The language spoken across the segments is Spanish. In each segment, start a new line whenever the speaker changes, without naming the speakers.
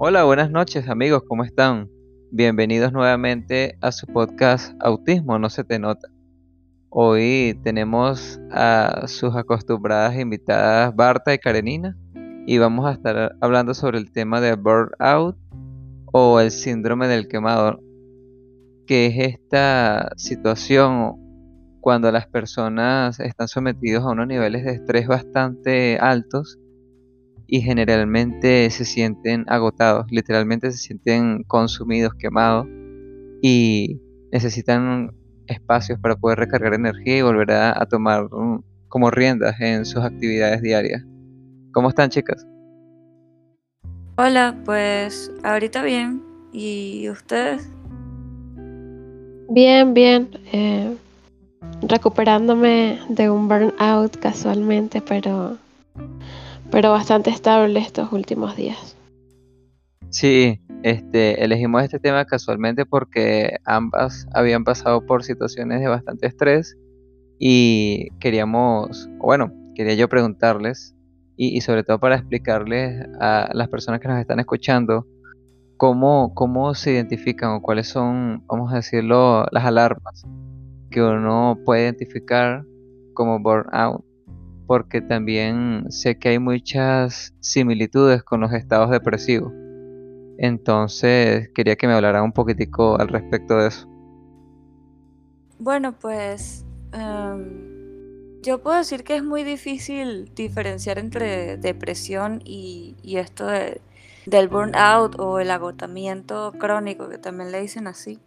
Hola, buenas noches amigos, ¿cómo están? Bienvenidos nuevamente a su podcast Autismo no se te nota. Hoy tenemos a sus acostumbradas invitadas Barta y Karenina y vamos a estar hablando sobre el tema de burnout o el síndrome del quemador, que es esta situación cuando las personas están sometidos a unos niveles de estrés bastante altos y generalmente se sienten agotados, literalmente se sienten consumidos, quemados y necesitan espacios para poder recargar energía y volver a, tomar mm, como riendas en sus actividades diarias. ¿Cómo están chicas?
Hola, pues ahorita bien. ¿Y ustedes?
Bien, bien. Eh, recuperándome de un burnout casualmente, pero, pero bastante estable estos últimos días.
Sí, este, elegimos este tema casualmente porque ambas habían pasado por situaciones de bastante estrés y queríamos, bueno, quería yo preguntarles y, sobre todo para explicarles a las personas que nos están escuchando cómo, cómo se identifican o cuáles son, vamos a decirlo, las alarmas que uno puede identificar como burnout, porque también sé que hay muchas similitudes con los estados depresivos. Entonces quería que me hablara un poquitico al respecto de eso.
Bueno, pues em, yo puedo decir que es muy difícil diferenciar entre depresión y, esto del burnout o el agotamiento crónico, que también le dicen así.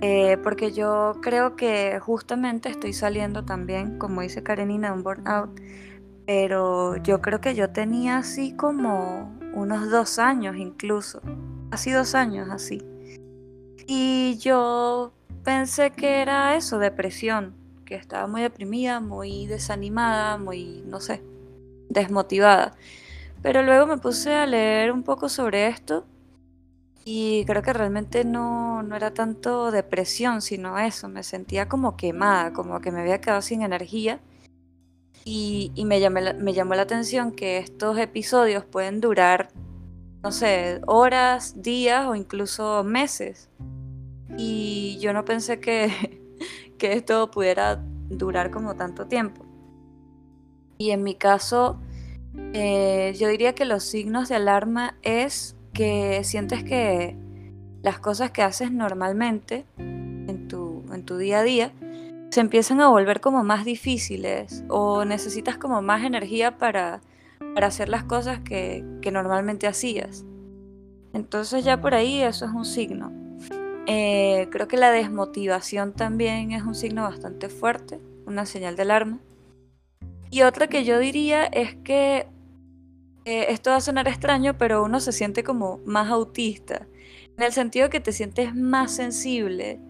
Eh, porque yo creo que justamente estoy saliendo también, como dice Karenina, un burnout, pero yo creo que yo tenía así como unos dos años incluso, casi dos años así. Y yo pensé que era eso, depresión que estaba muy deprimida, muy desanimada, muy, no sé, desmotivada. Pero luego me puse a leer un poco sobre esto y creo que realmente no, no era tanto depresión, sino eso, me sentía como quemada, como que me había quedado sin energía. Y, y me, me llamó la atención que estos episodios pueden durar, no sé, horas, días o incluso meses. Y yo no pensé que, que esto pudiera durar como tanto tiempo. Y en mi caso, eh, yo diría que los signos de alarma es que sientes que las cosas que haces normalmente en tu, en tu día a día se empiezan a volver como más difíciles o necesitas como más energía para, para hacer las cosas que, que normalmente hacías. Entonces ya por ahí eso es un signo. Eh, creo que la desmotivación también es un signo bastante fuerte, una señal de alarma. Y otra que yo diría es que eh, esto va a sonar extraño, pero uno se siente como más autista, en el sentido que te sientes más sensible,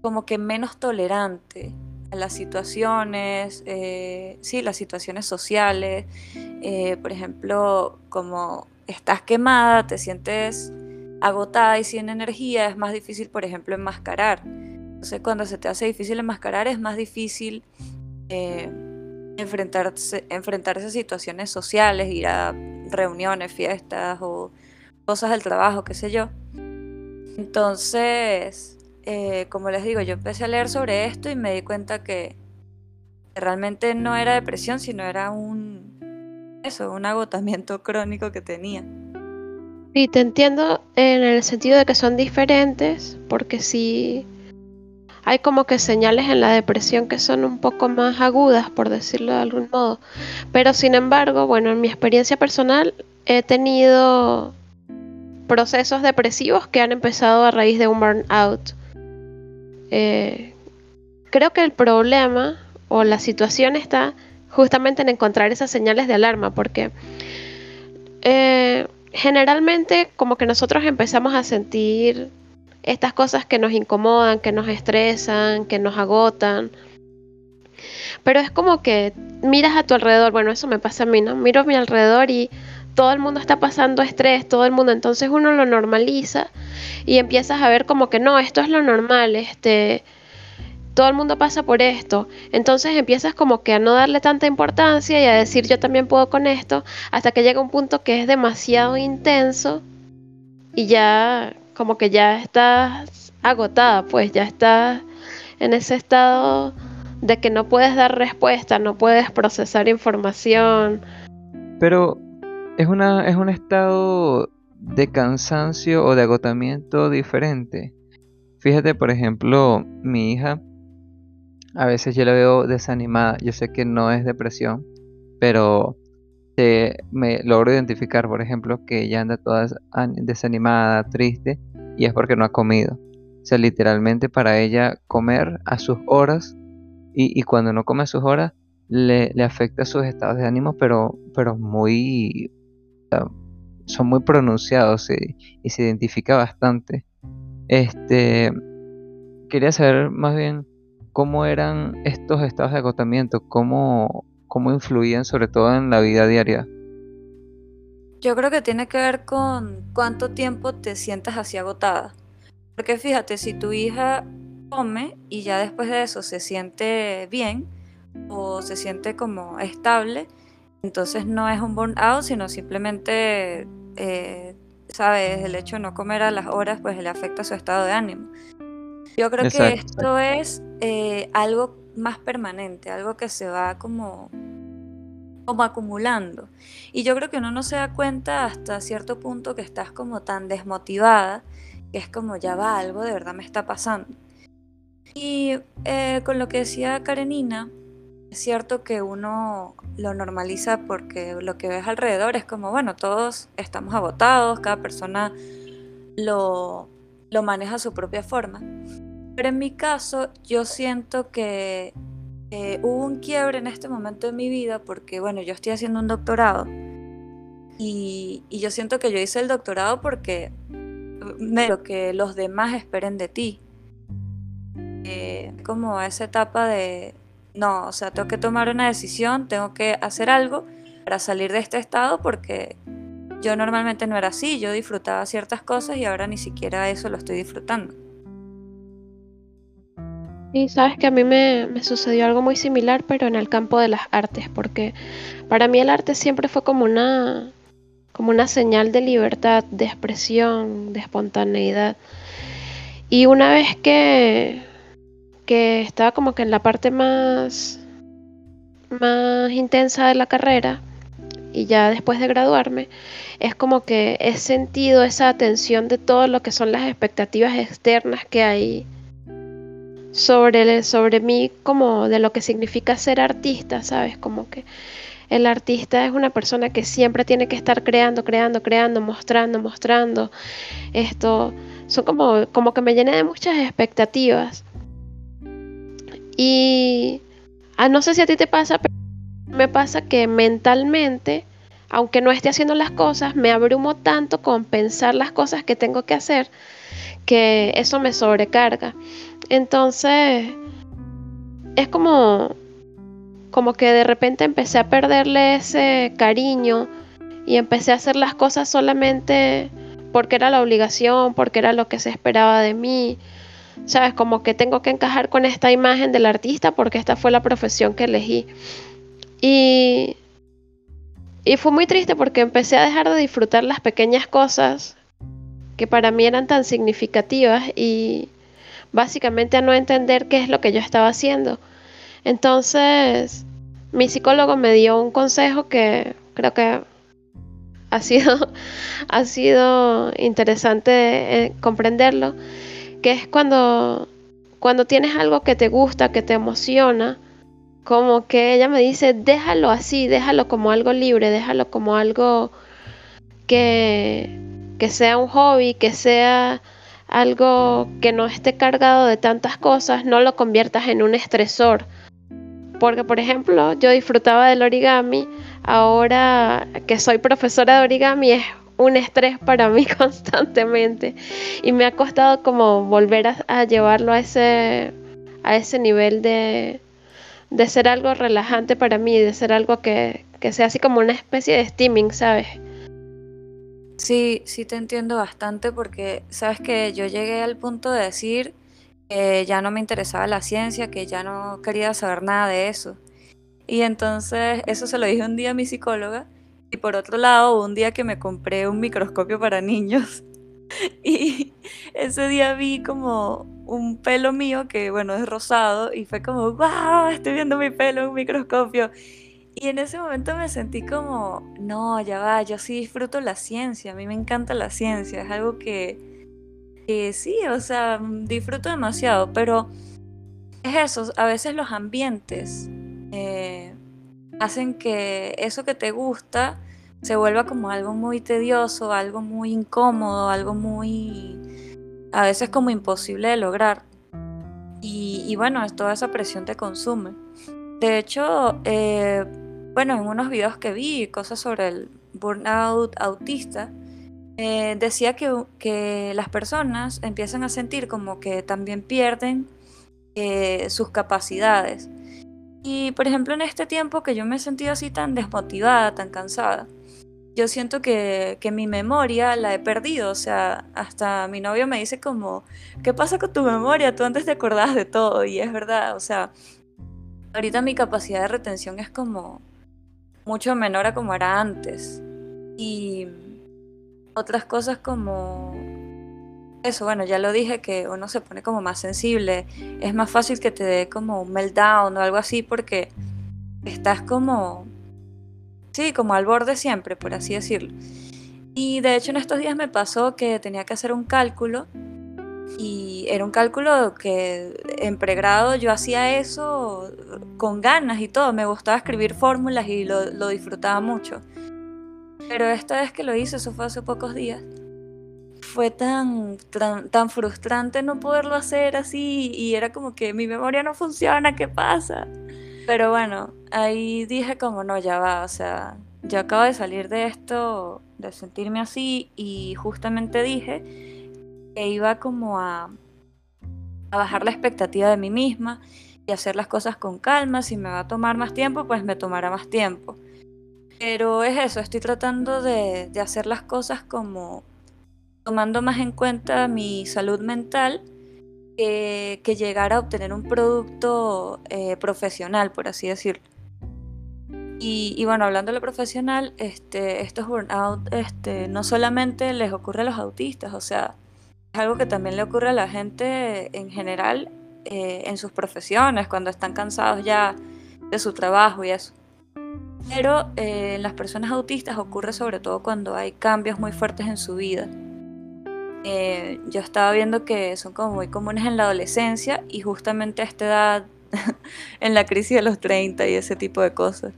como que menos tolerante a las situaciones, eh, sí, las situaciones sociales, por ejemplo, como estás quemada, te sientes agotada y sin energía, es más difícil, por ejemplo, enmascarar. Entonces, cuando se te hace difícil enmascarar, es más difícil eh, enfrentarse, enfrentarse a situaciones sociales, ir a reuniones, fiestas o cosas del trabajo, qué sé yo. Entonces, eh, como les digo, yo empecé a leer sobre esto y me di cuenta que realmente no era depresión, sino era un eso, un agotamiento crónico que tenía.
Sí, te entiendo en el sentido de que son diferentes, porque sí hay como que señales en la depresión que son un poco más agudas, por decirlo de algún modo. Pero sin embargo, bueno, en mi experiencia personal he tenido procesos depresivos que han empezado a raíz de un burnout. Eh, creo que el problema o la situación está justamente en encontrar esas señales de alarma, porque eh, generalmente como que nosotros empezamos a sentir estas cosas que nos incomodan, que nos estresan, que nos agotan. Pero es como que miras a tu alrededor, bueno, eso me pasa a mí, ¿no? Miro a mi alrededor y todo el mundo está pasando estrés, todo el mundo, entonces uno lo normaliza y empiezas a ver como que no, esto es lo normal, este todo el mundo pasa por esto. Entonces empiezas como que a no darle tanta importancia y a decir yo también puedo con esto, hasta que llega un punto que es demasiado intenso y ya como que ya estás agotada, pues ya estás en ese estado de que no puedes dar respuesta, no puedes procesar información.
Pero es, una, es un estado de cansancio o de agotamiento diferente. Fíjate, por ejemplo, mi hija, a veces yo la veo desanimada. Yo sé que no es depresión, pero me logro identificar, por ejemplo, que ella anda toda desanimada, triste, y es porque no ha comido. O sea, literalmente para ella comer a sus horas y, cuando no come a sus horas le, afecta sus estados de ánimo, pero, pero muy... son muy pronunciados y, se identifica bastante. Este, quería saber más bien cómo eran estos estados de agotamiento, cómo, cómo influían sobre todo en la vida diaria.
Yo creo que tiene que ver con cuánto tiempo te sientas así agotada. Porque fíjate, si tu hija come y ya después de eso se siente bien o se siente como estable, entonces no es un burnout, sino simplemente, eh, sabes, el hecho de no comer a las horas pues le afecta su estado de ánimo. Yo creo que esto es eh, algo más permanente, algo que se va como como acumulando. Y yo creo que uno no se da cuenta hasta cierto punto que estás como tan desmotivada, que es como ya va, algo de verdad me está pasando. Y eh, con lo que decía Karenina, es cierto que uno lo normaliza porque lo que ves alrededor es como, bueno, todos estamos agotados, cada persona lo, lo maneja a su propia forma. Pero en mi caso, yo siento que eh, hubo un quiebre en este momento de mi vida porque, bueno, yo estoy haciendo un doctorado y, yo siento que yo hice el doctorado porque me lo que los demás esperen de ti. Eh, como esa etapa de, no, o sea, tengo que tomar una decisión, tengo que hacer algo para salir de este estado porque yo normalmente no era así, yo disfrutaba ciertas cosas y ahora ni siquiera eso lo estoy disfrutando.
Y sabes que a mí me, sucedió algo muy similar, pero en el campo de las artes, porque para mí el arte siempre fue como una, como una señal de libertad, de expresión, de espontaneidad. Y una vez que, que estaba como que en la parte más, más intensa de la carrera, y ya después de graduarme, es como que he sentido esa atención de todo lo que son las expectativas externas que hay sobre, sobre mí como de lo que significa ser artista, ¿sabes? Como que el artista es una persona que siempre tiene que estar creando, creando, creando, mostrando, mostrando. Esto son como, como que me llené de muchas expectativas. Y ah, no sé si a ti te pasa, pero me pasa que mentalmente, aunque no esté haciendo las cosas, me abrumo tanto con pensar las cosas que tengo que hacer que eso me sobrecarga. Entonces, es como, como que de repente empecé a perderle ese cariño y empecé a hacer las cosas solamente porque era la obligación, porque era lo que se esperaba de mí. ¿Sabes? Como que tengo que encajar con esta imagen del artista porque esta fue la profesión que elegí. Y, y fue muy triste porque empecé a dejar de disfrutar las pequeñas cosas que para mí eran tan significativas y básicamente a no entender qué es lo que yo estaba haciendo. Entonces, mi psicólogo me dio un consejo que creo que ha sido, ha sido interesante eh, comprenderlo, que es cuando, cuando tienes algo que te gusta, que te emociona, como que ella me dice, déjalo así, déjalo como algo libre, déjalo como algo que, que sea un hobby, que sea algo que no esté cargado de tantas cosas, no lo conviertas en un estresor. Porque, por ejemplo, yo disfrutaba del origami, ahora que soy profesora de origami es un estrés para mí constantemente y me ha costado como volver a, llevarlo a ese, a ese nivel de, de ser algo relajante para mí, de ser algo que, que sea así como una especie de steaming, ¿sabes?
Sí, sí te entiendo bastante porque sabes que yo llegué al punto de decir que ya no me interesaba la ciencia, que ya no quería saber nada de eso. Y entonces eso se lo dije un día a mi psicóloga y por otro lado un día que me compré un microscopio para niños Y ese día vi como un pelo mío que, bueno, es rosado y fue como, wow, estoy viendo mi pelo en un microscopio. Y en ese momento me sentí como, no, ya va, yo sí disfruto la ciencia, a mí me encanta la ciencia, es algo que, sí, o sea, disfruto demasiado, pero es eso, a veces los ambientes eh, hacen que eso que te gusta se vuelva como algo muy tedioso, algo muy incómodo, algo muy, a veces como imposible de lograr. Y, bueno, toda esa presión te consume. De hecho, eh, bueno, en unos videos que vi, cosas sobre el burnout autista, eh, decía que, que, las personas empiezan a sentir como que también pierden eh, sus capacidades. Y por ejemplo, en este tiempo que yo me he sentido así tan desmotivada, tan cansada, yo siento que, que, mi memoria la he perdido. O sea, hasta mi novio me dice como, ¿qué pasa con tu memoria? Tú antes te acordabas de todo. Y es verdad, o sea, ahorita mi capacidad de retención es como mucho menor a como era antes. Y otras cosas como eso, bueno, ya lo dije que uno se pone como más sensible. Es más fácil que te dé como un meltdown o algo así porque estás como Sí, como al borde siempre, por así decirlo. Y de hecho en estos días me pasó que tenía que hacer un cálculo y era un cálculo que en pregrado yo hacía eso con ganas y todo, me gustaba escribir fórmulas y lo, disfrutaba mucho. Pero esta vez que lo hice, eso fue hace pocos días, fue tan, tan, tan, frustrante no poderlo hacer así y era como que mi memoria no funciona, ¿qué pasa? Pero bueno, ahí dije como no, ya va, o sea, yo acabo de salir de esto, de sentirme así y justamente dije que iba como a, a bajar la expectativa de mí misma y hacer las cosas con calma, si me va a tomar más tiempo, pues me tomará más tiempo. Pero es eso, estoy tratando de, de hacer las cosas como tomando más en cuenta mi salud mental que, llegar a obtener un producto eh, profesional, por así decirlo. Y, bueno, hablando de lo profesional, este, estos burnout este, no solamente les ocurre a los autistas, o sea, algo que también le ocurre a la gente en general eh, en sus profesiones, cuando están cansados ya de su trabajo y eso. Pero eh, en las personas autistas ocurre sobre todo cuando hay cambios muy fuertes en su vida. Eh, yo estaba viendo que son como muy comunes en la adolescencia y justamente a esta edad, en la crisis de los 30 y ese tipo de cosas.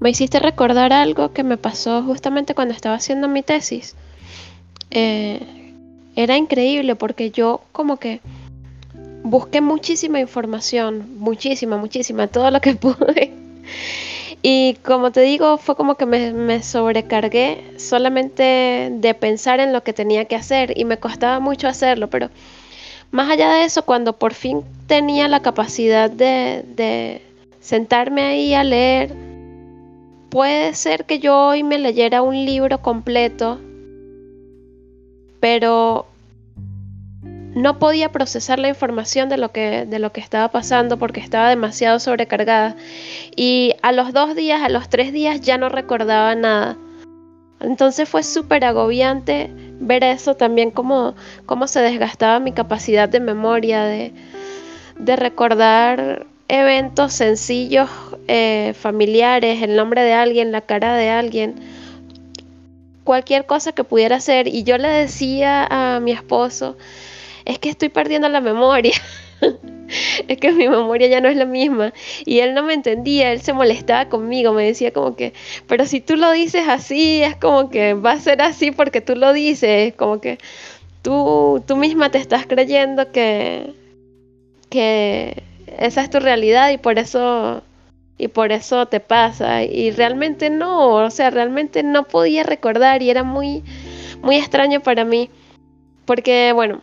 Me hiciste recordar algo que me pasó justamente cuando estaba haciendo mi tesis. Era increíble porque yo como que busqué muchísima información, muchísima, muchísima, todo lo que pude. Y como te digo, fue como que me, sobrecargué solamente de pensar en lo que tenía que hacer y me costaba mucho hacerlo, pero más allá de eso, cuando por fin tenía la capacidad de, de sentarme ahí a leer, puede ser que yo hoy me leyera un libro completo, pero no podía procesar la información de lo que, de lo que estaba pasando porque estaba demasiado sobrecargada. Y a los dos días, a los tres días ya no recordaba nada. Entonces fue súper agobiante ver eso también, cómo, cómo se desgastaba mi capacidad de memoria, de, de recordar eventos sencillos, eh, familiares, el nombre de alguien, la cara de alguien, cualquier cosa que pudiera hacer. Y yo le decía a mi esposo, es que estoy perdiendo la memoria. es que mi memoria ya no es la misma. Y él no me entendía, él se molestaba conmigo, me decía como que, pero si tú lo dices así, es como que va a ser así porque tú lo dices, como que tú, tú misma te estás creyendo que, que esa es tu realidad y por eso y por eso te pasa y realmente no, o sea, realmente no podía recordar y era muy muy extraño para mí porque bueno,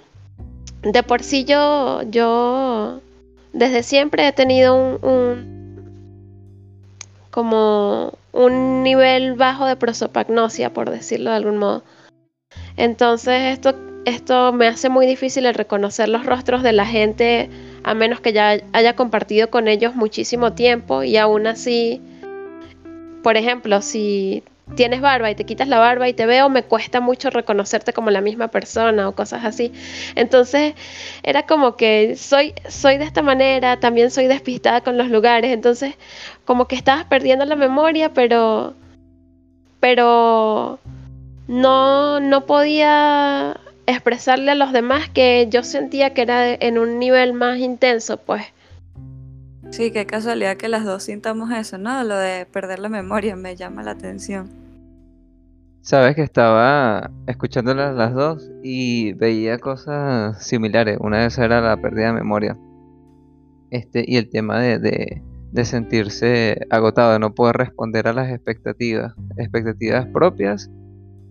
de por sí yo, yo desde siempre he tenido un, como un nivel bajo de prosopagnosia, por decirlo de algún modo. Entonces esto, esto me hace muy difícil el reconocer los rostros de la gente a menos que ya haya compartido con ellos muchísimo tiempo y aún así, por ejemplo, si tienes barba y te quitas la barba y te veo, me cuesta mucho reconocerte como la misma persona o cosas así. Entonces era como que soy, soy de esta manera, también soy despistada con los lugares, entonces como que estabas perdiendo la memoria, pero, pero no, no podía expresarle a los demás que yo sentía que era en un nivel más intenso, pues.
Sí, qué casualidad que las dos sintamos eso, ¿no? Lo de perder la memoria me llama la atención.
Sabes que estaba escuchándolas las dos y veía cosas similares. Una de esas era la pérdida de memoria. Este, y el tema de, de, de sentirse agotado, de no poder responder a las expectativas. Expectativas propias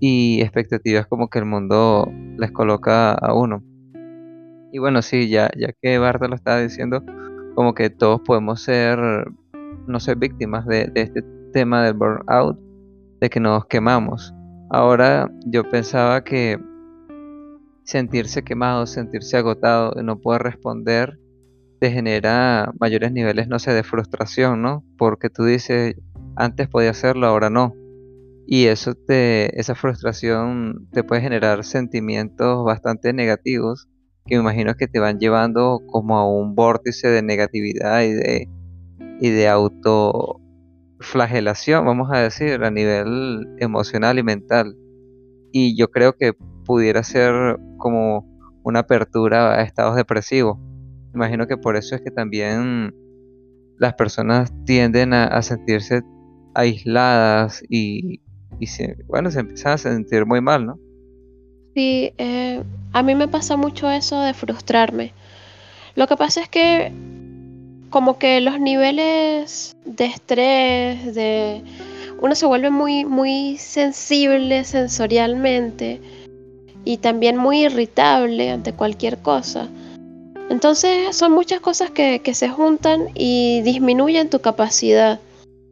y expectativas como que el mundo les coloca a uno. Y bueno, sí, ya, ya que Barta lo estaba diciendo, como que todos podemos ser, no ser víctimas de, este tema del burnout, de que nos quemamos. Ahora yo pensaba que sentirse quemado, sentirse agotado, no poder responder, te genera mayores niveles, no sé, de frustración, ¿no? Porque tú dices, antes podía hacerlo, ahora no. Y eso te, esa frustración te puede generar sentimientos bastante negativos que me imagino que te van llevando como a un vórtice de negatividad y de, y de autoflagelación, vamos a decir, a nivel emocional y mental. Y yo creo que pudiera ser como una apertura a estados depresivos. Imagino que por eso es que también las personas tienden a, sentirse aisladas y, y se, bueno, se empiezan a sentir muy mal, ¿no?
Sí, eh, a mí me pasa mucho eso de frustrarme. Lo que pasa es que como que los niveles de estrés, de uno se vuelve muy, muy sensible sensorialmente y también muy irritable ante cualquier cosa. Entonces son muchas cosas que, que se juntan y disminuyen tu capacidad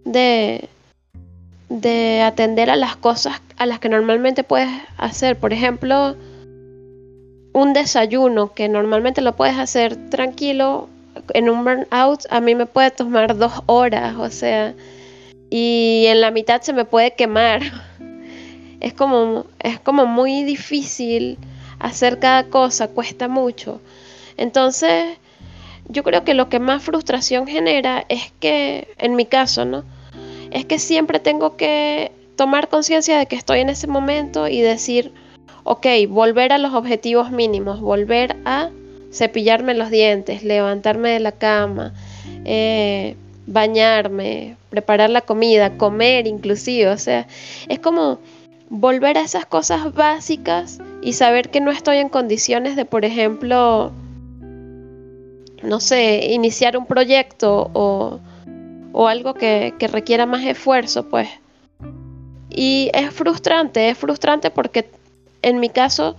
de, de atender a las cosas a las que normalmente puedes hacer. Por ejemplo, un desayuno que normalmente lo puedes hacer tranquilo en un burnout, a mí me puede tomar dos horas, o sea, y en la mitad se me puede quemar. Es como, es como muy difícil hacer cada cosa, cuesta mucho. Entonces, yo creo que lo que más frustración genera es que, en mi caso, ¿no? Es que siempre tengo que tomar conciencia de que estoy en ese momento y decir, ok, volver a los objetivos mínimos, volver a cepillarme los dientes, levantarme de la cama, eh, bañarme, preparar la comida, comer inclusive, o sea, es como volver a esas cosas básicas y saber que no estoy en condiciones de, por ejemplo, no sé, iniciar un proyecto o o algo que, requiera más esfuerzo, pues. Y es frustrante, es frustrante porque en mi caso,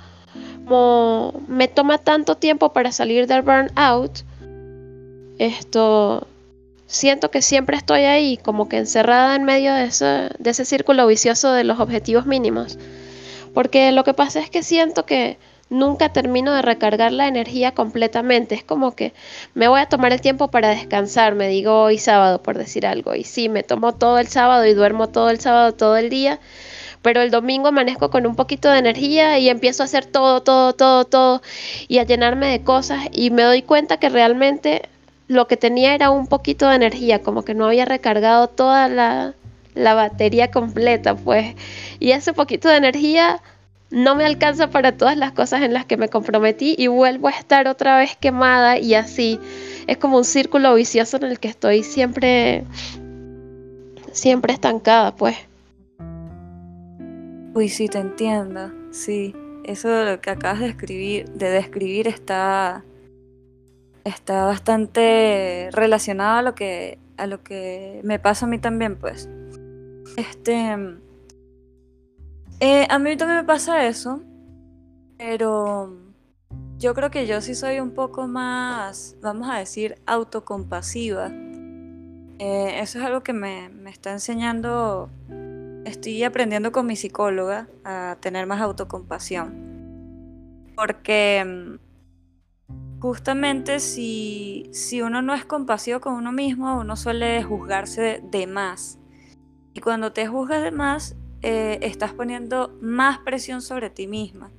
como me toma tanto tiempo para salir del burnout, esto siento que siempre estoy ahí, como que encerrada en medio de ese, de ese círculo vicioso de los objetivos mínimos. Porque lo que pasa es que siento que nunca termino de recargar la energía completamente. Es como que me voy a tomar el tiempo para descansar, me digo hoy sábado por decir algo. Y sí, me tomo todo el sábado y duermo todo el sábado, todo el día. Pero el domingo amanezco con un poquito de energía y empiezo a hacer todo, todo, todo, todo y a llenarme de cosas y me doy cuenta que realmente lo que tenía era un poquito de energía, como que no había recargado toda la, la batería completa, pues. Y ese poquito de energía no me alcanza para todas las cosas en las que me comprometí y vuelvo a estar otra vez quemada y así. Es como un círculo vicioso en el que estoy siempre, siempre estancada, pues.
Uy, sí, te entiendo, sí. Eso de lo que acabas de escribir, de describir está, está bastante relacionado a lo que, a lo que me pasa a mí también, pues. Este, eh, a mí también me pasa eso, pero yo creo que yo sí soy un poco más, vamos a decir, autocompasiva. Eh, eso es algo que me, me está enseñando, estoy aprendiendo con mi psicóloga a tener más autocompasión. Porque mm, justamente si, si uno no es compasivo con uno mismo, uno suele juzgarse de, de más. Y cuando te juzgas de más, eh, estás poniendo más presión sobre ti misma.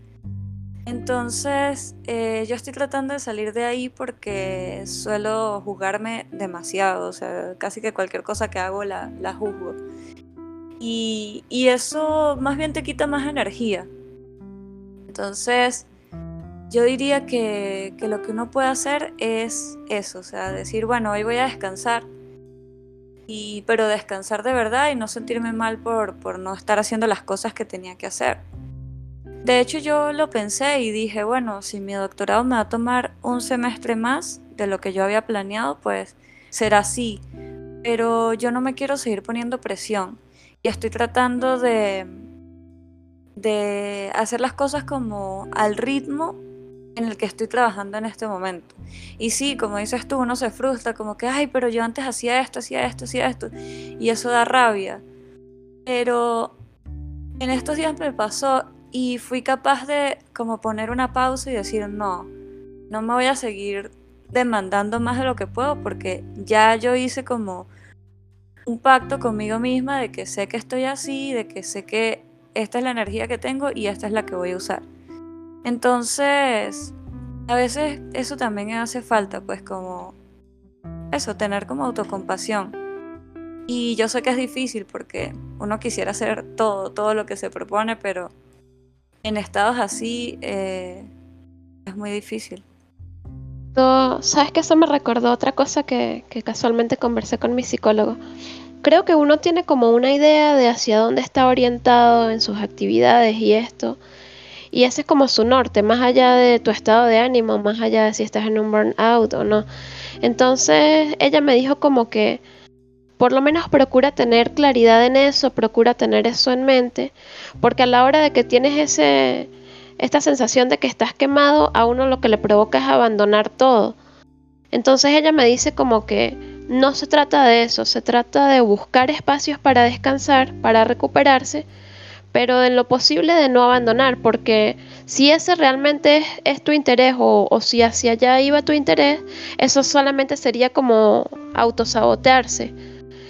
Entonces, eh, yo estoy tratando de salir de ahí porque suelo juzgarme demasiado, o sea, casi que cualquier cosa que hago la, la juzgo. Y, y, eso más bien te quita más energía. Entonces, yo diría que, que, lo que uno puede hacer es eso, o sea, decir, bueno, hoy voy a descansar, pero descansar de verdad y no sentirme mal por, por no estar haciendo las cosas que tenía que hacer. De hecho, yo lo pensé y dije, bueno, si mi doctorado me va a tomar un semestre más de lo que yo había planeado, pues será así. Pero yo no me quiero seguir poniendo presión y estoy tratando de, de hacer las cosas como al ritmo en el que estoy trabajando en este momento. Y sí, como dices tú, uno se frustra, como que, ay, pero yo antes hacía esto, hacía esto, hacía esto, y eso da rabia. Pero en estos días me pasó y fui capaz de como poner una pausa y decir, no, no me voy a seguir demandando más de lo que puedo porque ya yo hice como un pacto conmigo misma de que sé que estoy así, de que sé que esta es la energía que tengo y esta es la que voy a usar. Entonces, a veces eso también hace falta, pues como eso, tener como autocompasión. Y yo sé que es difícil porque uno quisiera hacer todo, todo lo que se propone, pero en estados así eh, es muy difícil.
Sabes que eso me recordó otra cosa que, que, casualmente conversé con mi psicólogo. Creo que uno tiene como una idea de hacia dónde está orientado en sus actividades y esto. Y ese es como su norte, más allá de tu estado de ánimo, más allá de si estás en un burnout o no. Entonces ella me dijo como que por lo menos procura tener claridad en eso, procura tener eso en mente, porque a la hora de que tienes ese, esta sensación de que estás quemado, a uno lo que le provoca es abandonar todo. Entonces ella me dice como que no se trata de eso, se trata de buscar espacios para descansar, para recuperarse, pero en lo posible de no abandonar, porque si ese realmente es, tu interés o, si hacia allá iba tu interés, eso solamente sería como autosabotearse.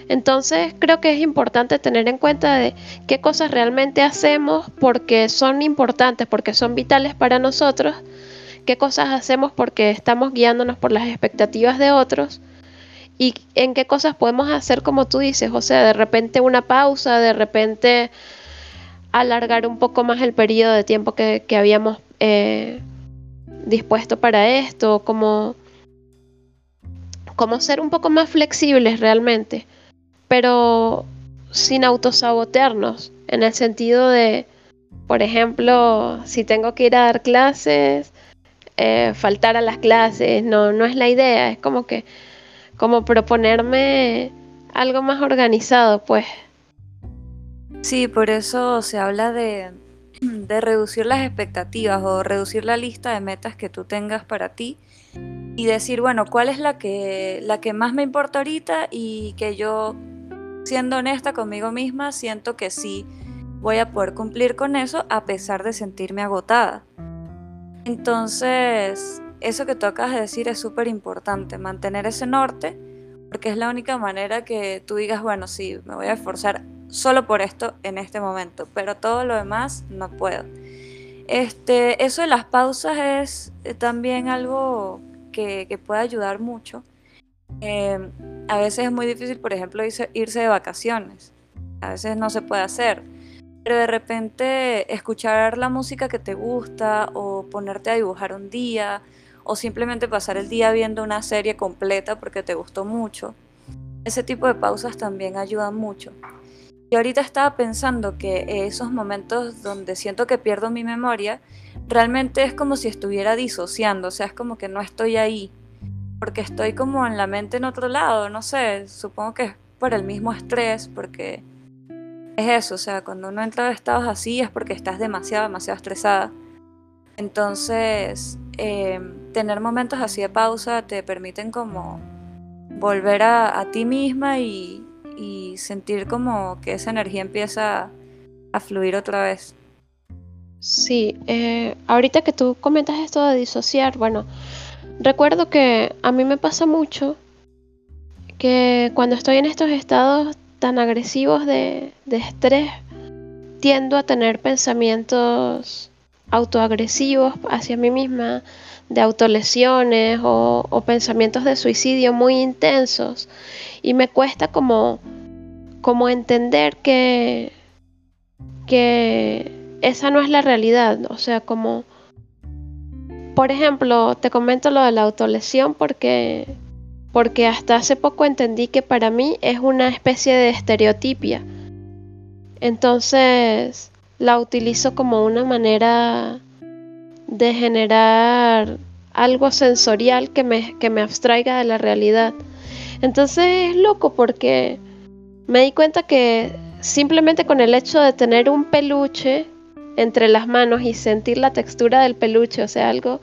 Entonces creo que es importante tener en cuenta de qué cosas realmente hacemos porque son importantes, porque son vitales para nosotros, qué cosas hacemos porque estamos guiándonos por las expectativas de otros y en qué cosas podemos hacer como tú dices, o sea, de repente una pausa, de repente alargar un poco más el periodo de tiempo que, habíamos eh, dispuesto para esto, como, como ser un poco más flexibles realmente pero sin autosabotearnos, en el sentido de, por ejemplo, si tengo que ir a dar clases, eh, faltar a las clases, no, no es la idea, es como que, como proponerme algo más organizado, pues.
Sí, por eso se habla de, de reducir las expectativas o reducir la lista de metas que tú tengas para ti y decir, bueno, ¿cuál es la que, la que más me importa ahorita y que yo siendo honesta conmigo misma, siento que sí voy a poder cumplir con eso a pesar de sentirme agotada. Entonces, eso que tú acabas de decir es súper importante, mantener ese norte, porque es la única manera que tú digas, bueno, sí, me voy a esforzar solo por esto en este momento, pero todo lo demás no puedo. Este, eso de las pausas es eh, también algo que, que puede ayudar mucho Em, a veces es muy difícil, por ejemplo, irse, irse de vacaciones. A veces no se puede hacer. Pero de repente escuchar la música que te gusta o ponerte a dibujar un día o simplemente pasar el día viendo una serie completa porque te gustó mucho. Ese tipo de pausas también ayudan mucho. Y ahorita estaba pensando que esos momentos donde siento que pierdo mi memoria, realmente es como si estuviera disociando, o sea, es como que no estoy ahí, porque estoy como en la mente en otro lado, no sé, supongo que es por el mismo estrés, porque es eso, o sea, cuando uno entra en estados así es porque estás demasiado, demasiado estresada. Entonces, eh, tener momentos así de pausa te permiten como volver a, ti misma y, sentir como que esa energía empieza a fluir otra vez.
Sí, eh, ahorita que tú comentas esto de disociar, bueno, Recuerdo que a mí me pasa mucho que cuando estoy en estos estados tan agresivos de, estrés, tiendo a tener pensamientos autoagresivos hacia mí misma, de autolesiones o, pensamientos de suicidio muy intensos. Y me cuesta como, como entender que, que esa no es la realidad. O sea, como, por ejemplo, te comento lo de la autolesión porque, porque hasta hace poco entendí que para mí es una especie de estereotipia. Entonces la utilizo como una manera de generar algo sensorial que me, que me abstraiga de la realidad. Entonces es loco porque me di cuenta que simplemente con el hecho de tener un peluche entre las manos y sentir la textura del peluche, o sea, algo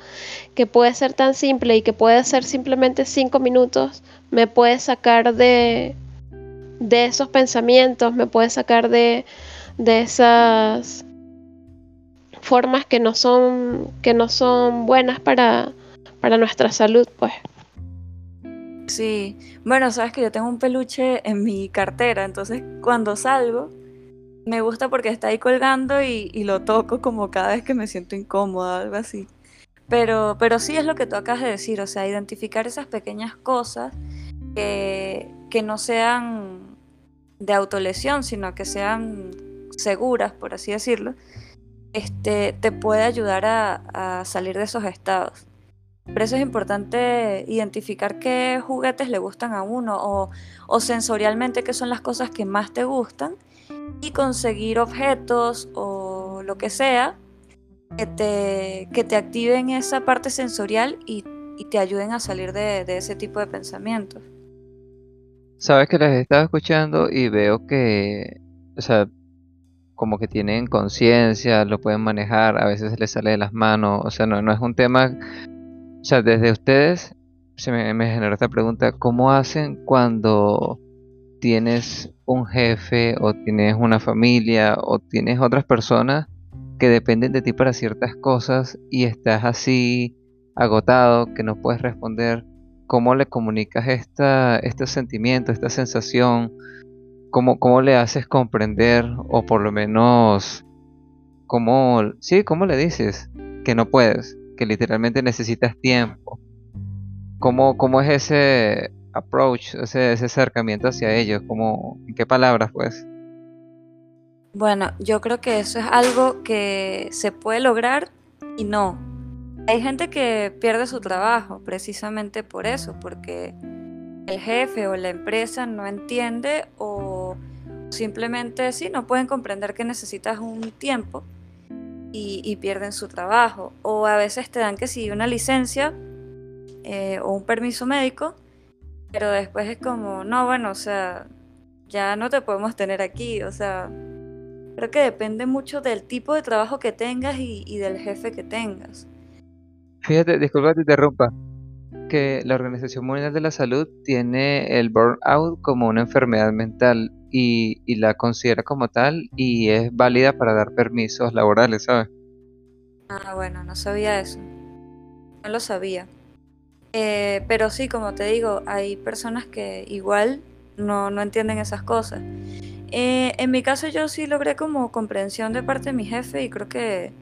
que puede ser tan simple y que puede ser simplemente cinco minutos, me puede sacar de, de esos pensamientos, me puede sacar de, de esas formas que no son, que no son buenas para, para nuestra salud, pues.
Sí, bueno, sabes que yo tengo un peluche en mi cartera, entonces cuando salgo me gusta porque está ahí colgando y, lo toco como cada vez que me siento incómoda, algo así. Pero, pero sí es lo que tú acabas de decir, o sea, identificar esas pequeñas cosas que, que no sean de autolesión, sino que sean seguras, por así decirlo, este, te puede ayudar a, salir de esos estados. Por eso es importante identificar qué juguetes le gustan a uno o, sensorialmente qué son las cosas que más te gustan y conseguir objetos o lo que sea que te, que te activen esa parte sensorial y, te ayuden a salir de, ese tipo de pensamientos.
Sabes que les estaba escuchando y veo que, o sea, como que tienen conciencia, lo pueden manejar, a veces les sale de las manos, o sea, no, no es un tema, o sea, desde ustedes se me, me generó esta pregunta, ¿cómo hacen cuando tienes un jefe o tienes una familia o tienes otras personas que dependen de ti para ciertas cosas y estás así agotado, que no puedes responder? ¿Cómo le comunicas esta, este sentimiento, esta sensación? ¿Cómo, ¿Cómo le haces comprender o por lo menos cómo, sí, cómo le dices que no puedes, que literalmente necesitas tiempo? ¿Cómo, cómo es ese approach, ese, ese acercamiento hacia ellos? ¿Cómo, ¿En qué palabras pues?
Bueno, yo creo que eso es algo que se puede lograr y no. Hay gente que pierde su trabajo precisamente por eso, porque el jefe o la empresa no entiende o simplemente sí, no pueden comprender que necesitas un tiempo y, pierden su trabajo. O a veces te dan que sí una licencia eh, o un permiso médico, pero después es como, no, bueno, o sea, ya no te podemos tener aquí, o sea, creo que depende mucho del tipo de trabajo que tengas y, y del jefe que tengas.
Fíjate, disculpa que te interrumpa que la Organización Mundial de la Salud tiene el burnout como una enfermedad mental y, la considera como tal y es válida para dar permisos laborales, ¿sabes?
Ah, bueno, no sabía eso. No lo sabía. Eh, pero sí, como te digo, hay personas que igual no, entienden esas cosas. Eh, en mi caso yo sí logré como comprensión de parte de mi jefe y creo que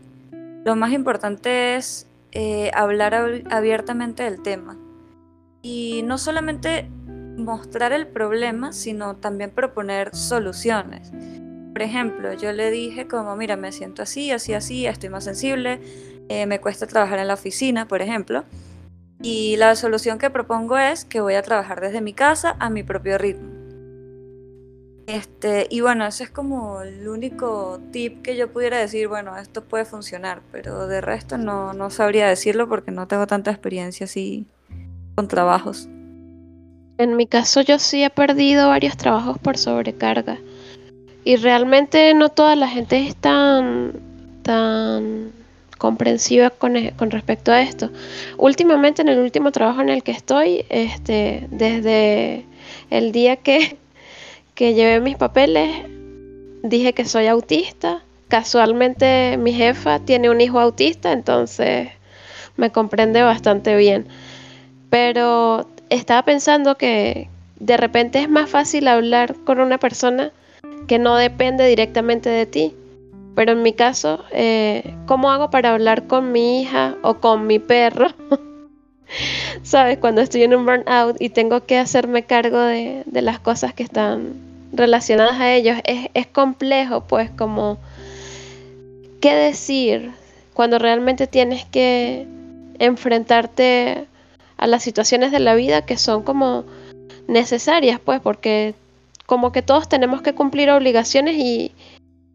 lo más importante es eh, hablar abiertamente del tema. Y no solamente mostrar el problema, sino también proponer soluciones. Por ejemplo, yo le dije como, mira, me siento así, así, así, estoy más sensible, eh, me cuesta trabajar en la oficina, por ejemplo. Y la solución que propongo es que voy a trabajar desde mi casa a mi propio ritmo. Este, y bueno, ese es como el único tip que yo pudiera decir, bueno, esto puede funcionar, pero de resto no, no sabría decirlo porque no tengo tanta experiencia así con trabajos.
En mi caso yo sí he perdido varios trabajos por sobrecarga y realmente no toda la gente es tan, tan comprensiva con, e, con, respecto a esto. Últimamente en el último trabajo en el que estoy, este, desde el día que que llevé mis papeles, dije que soy autista. Casualmente mi jefa tiene un hijo autista, entonces me comprende bastante bien. Pero estaba pensando que de repente es más fácil hablar con una persona que no depende directamente de ti Pero en mi caso, eh, ¿cómo hago para hablar con mi hija o con mi perro? ¿Sabes? Cuando estoy en un burnout y tengo que hacerme cargo de, las cosas que están relacionadas a ellos, es, es complejo, pues, como qué decir cuando realmente tienes que enfrentarte a las situaciones de la vida que son como necesarias, pues, porque como que todos tenemos que cumplir obligaciones y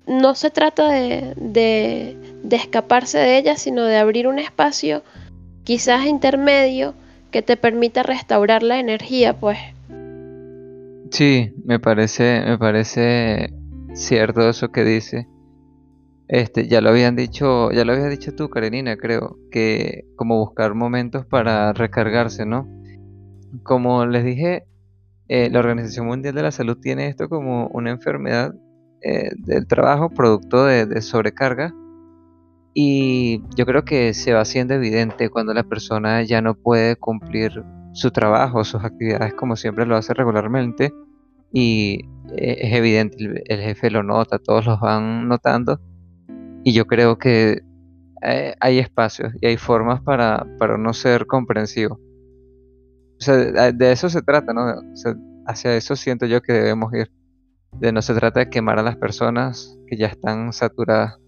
no se trata de, de, escaparse de ellas, sino de abrir un espacio quizás intermedio que te permita restaurar la energía, pues.
Sí, me parece, me parece cierto eso que dice. Este, ya lo habían dicho, ya lo habías dicho tú, Karenina, creo, que como buscar momentos para recargarse, ¿no? Como les dije, eh, la Organización Mundial de la Salud tiene esto como una enfermedad eh, del trabajo producto de, sobrecarga y yo creo que se va haciendo evidente cuando la persona ya no puede cumplir su trabajo, sus actividades como siempre lo hace regularmente y eh, es evidente, el, jefe lo nota, todos los van notando y yo creo que hay espacios y hay formas para, para no ser comprensivo o sea, de, eso se trata, ¿no? hacia eso siento yo que debemos ir. De no se trata de quemar a las personas que ya están saturadas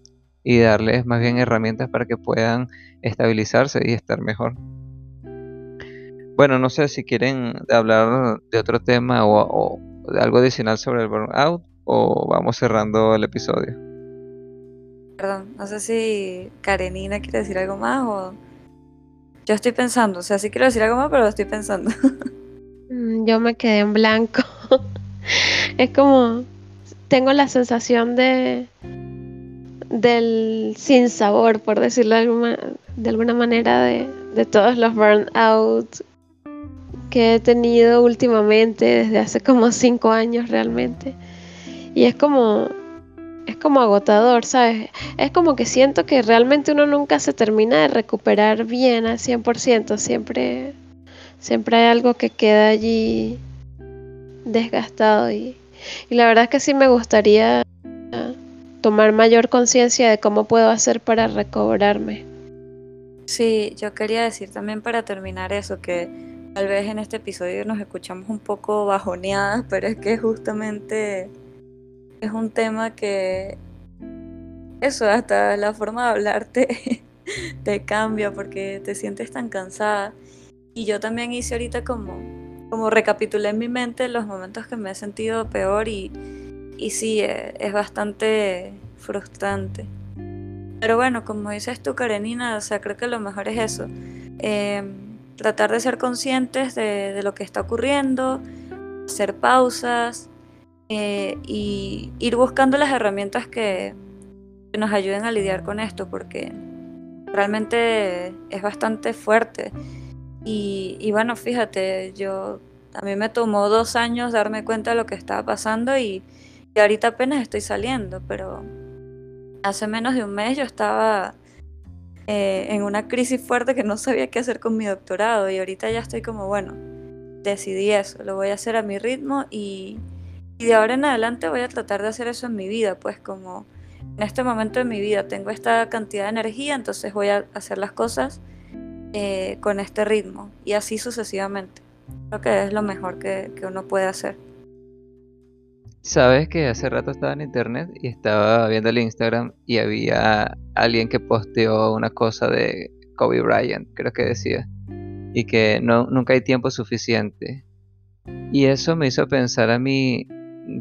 y darles más bien herramientas para que puedan estabilizarse y estar mejor. Bueno, no sé si quieren hablar de otro tema o, de algo adicional sobre el burnout o vamos cerrando el episodio.
Perdón, no sé si Karenina quiere decir algo más o yo estoy pensando, o sea, sí quiero decir algo más, pero lo estoy pensando.
Mm, yo me quedé en blanco. es como, tengo la sensación de del sin sabor, por decirlo de alguna, de alguna manera, de, de todos los burnouts que he tenido últimamente, desde hace como cinco años realmente. Y es como, es como agotador, ¿sabes? Es como que siento que realmente uno nunca se termina de recuperar bien al 100%, siempre, siempre hay algo que queda allí desgastado y, y la verdad es que sí me gustaría tomar mayor conciencia de cómo puedo hacer para recobrarme.
Sí, yo quería decir también para terminar eso, que tal vez en este episodio nos escuchamos un poco bajoneadas, pero es que justamente es un tema que eso, hasta la forma de hablarte te cambia porque te sientes tan cansada. Y yo también hice ahorita como, como recapitulé en mi mente los momentos que me he sentido peor y, y sí, eh, es bastante frustrante. Pero bueno, como dices tú, Karenina, o sea, creo que lo mejor es eso. Em, tratar de ser conscientes de, lo que está ocurriendo, hacer pausas, eh, y ir buscando las herramientas que, nos ayuden a lidiar con esto, porque realmente es bastante fuerte. Y, bueno, fíjate, yo a mí me tomó dos años darme cuenta de lo que estaba pasando y, ahorita apenas estoy saliendo, pero hace menos de un mes yo estaba eh, en una crisis fuerte que no sabía qué hacer con mi doctorado y ahorita ya estoy como, bueno, decidí eso, lo voy a hacer a mi ritmo y, y de ahora en adelante voy a tratar de hacer eso en mi vida, pues como en este momento de mi vida tengo esta cantidad de energía, entonces voy a hacer las cosas eh, con este ritmo y así sucesivamente. Creo que es lo mejor que, uno puede hacer.
Sabes que hace rato estaba en internet y estaba viendo el Instagram y había alguien que posteó una cosa de Kobe Bryant, creo que decía, y que no, nunca hay tiempo suficiente. Y eso me hizo pensar a mí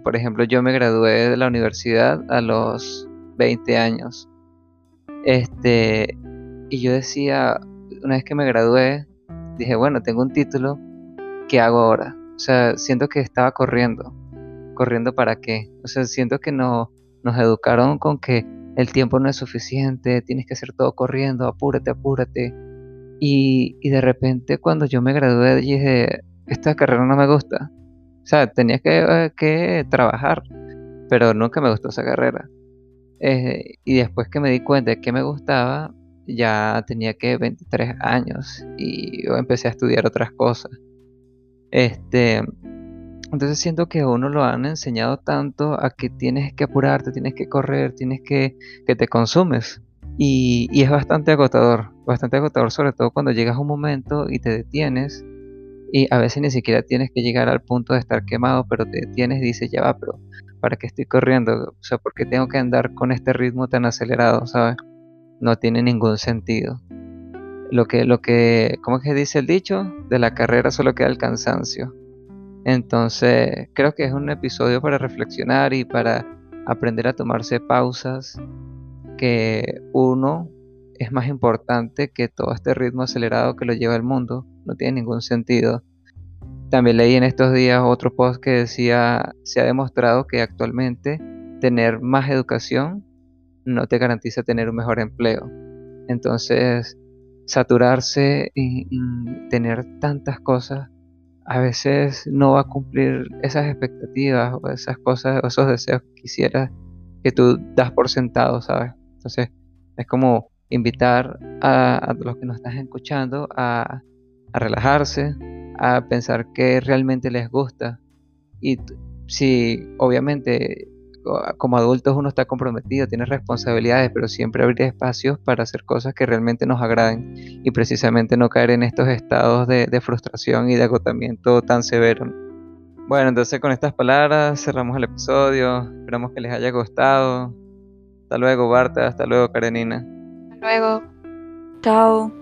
por ejemplo, yo me gradué de la universidad a los 20 años. Este, y yo decía, una vez que me gradué, dije, bueno, tengo un título, ¿qué hago ahora? O sea, siento que estaba corriendo. ¿Corriendo para qué? O sea, siento que no, nos educaron con que el tiempo no es suficiente, tienes que hacer todo corriendo, apúrate, apúrate. Y, y de repente cuando yo me gradué dije, esta carrera no me gusta. O sea, tenía que, que trabajar, pero nunca me gustó esa carrera. Eh, y después que me di cuenta de que me gustaba, ya tenía que 23 años y empecé a estudiar otras cosas. Este, Entonces siento que a uno lo han enseñado tanto a que tienes que apurarte, tienes que correr, tienes que que te consumes. Y, es bastante agotador, bastante agotador, sobre todo cuando llegas a un momento y te detienes y a veces ni siquiera tienes que llegar al punto de estar quemado, pero te detienes y dices, ya va, pero ¿para qué estoy corriendo? O sea, ¿por qué tengo que andar con este ritmo tan acelerado, sabes? No tiene ningún sentido. Lo que, lo que, ¿cómo es que dice el dicho? De la carrera solo queda el cansancio. Entonces, creo que es un episodio para reflexionar y para aprender a tomarse pausas, que uno es más importante que todo este ritmo acelerado que lo lleva el mundo. No tiene ningún sentido. También leí en estos días otro post que decía, se ha demostrado que actualmente tener más educación no te garantiza tener un mejor empleo. Entonces, saturarse y, y tener tantas cosas a veces no va a cumplir esas expectativas o esas cosas o esos deseos que quisieras que tú das por sentado, ¿sabes? Entonces es como invitar a, los que nos están escuchando a, a relajarse, a pensar qué realmente les gusta y si obviamente como adultos uno está comprometido, tiene responsabilidades, pero siempre abrir espacios para hacer cosas que realmente nos agraden y precisamente no caer en estos estados de, de frustración y de agotamiento tan severo. Bueno, entonces con estas palabras cerramos el episodio. Esperamos que les haya gustado. Hasta luego, Barta. Hasta luego, Karenina.
Hasta luego.
Chao.